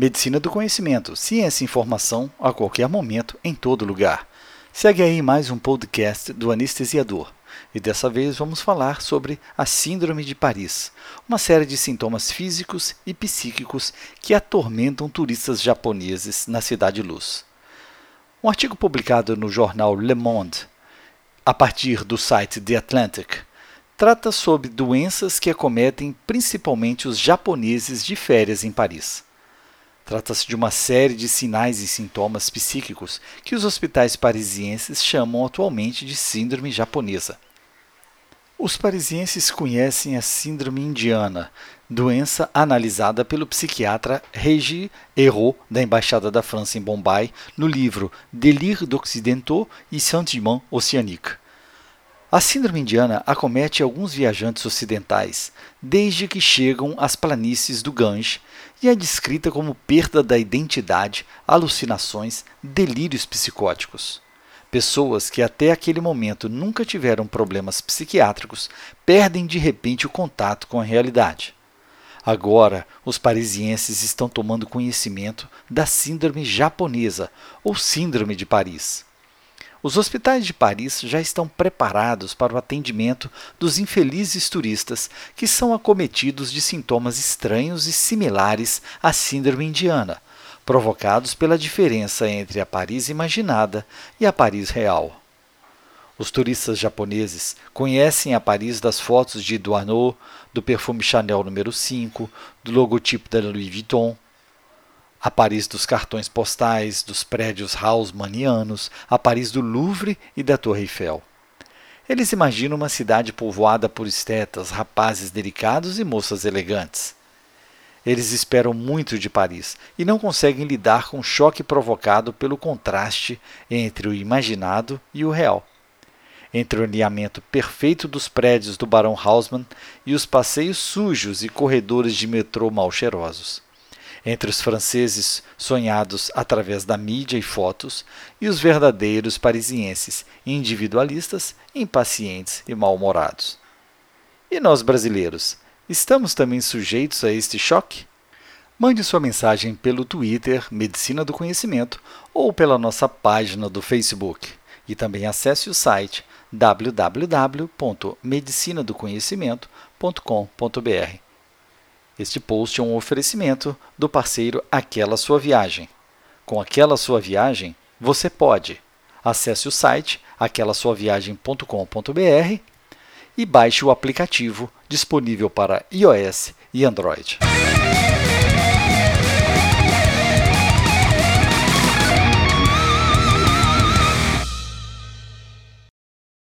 Medicina do conhecimento, ciência e informação a qualquer momento, em todo lugar. Segue aí mais um podcast do anestesiador. E dessa vez vamos falar sobre a Síndrome de Paris, uma série de sintomas físicos e psíquicos que atormentam turistas japoneses na Cidade Luz. Um artigo publicado no jornal Le Monde, a partir do site The Atlantic, trata sobre doenças que acometem principalmente os japoneses de férias em Paris. Trata-se de uma série de sinais e sintomas psíquicos que os hospitais parisienses chamam atualmente de síndrome japonesa. Os parisienses conhecem a síndrome indiana, doença analisada pelo psiquiatra Régis Hérault, da Embaixada da França em Bombay, no livro Délire d'Occidentaux et Sentiments Oceaniques. A síndrome indiana acomete alguns viajantes ocidentais desde que chegam às planícies do Gange e é descrita como perda da identidade, alucinações, delírios psicóticos. Pessoas que até aquele momento nunca tiveram problemas psiquiátricos perdem de repente o contato com a realidade. Agora, os parisienses estão tomando conhecimento da síndrome japonesa ou síndrome de Paris. Os hospitais de Paris já estão preparados para o atendimento dos infelizes turistas que são acometidos de sintomas estranhos e similares à síndrome indiana, provocados pela diferença entre a Paris imaginada e a Paris real. Os turistas japoneses conhecem a Paris das fotos de Duano, do perfume Chanel número 5, do logotipo da Louis Vuitton, a Paris dos cartões postais, dos prédios haussmannianos, a Paris do Louvre e da Torre Eiffel. Eles imaginam uma cidade povoada por estetas, rapazes delicados e moças elegantes. Eles esperam muito de Paris e não conseguem lidar com o choque provocado pelo contraste entre o imaginado e o real. Entre o alinhamento perfeito dos prédios do Barão Haussmann e os passeios sujos e corredores de metrô mal cheirosos entre os franceses sonhados através da mídia e fotos e os verdadeiros parisienses individualistas, impacientes e mal-humorados. E nós brasileiros, estamos também sujeitos a este choque? Mande sua mensagem pelo Twitter Medicina do Conhecimento ou pela nossa página do Facebook. E também acesse o site www.medicinadoconhecimento.com.br. Este post é um oferecimento do parceiro Aquela Sua Viagem. Com Aquela Sua Viagem, você pode. Acesse o site aquelasuaviagem.com.br e baixe o aplicativo disponível para iOS e Android.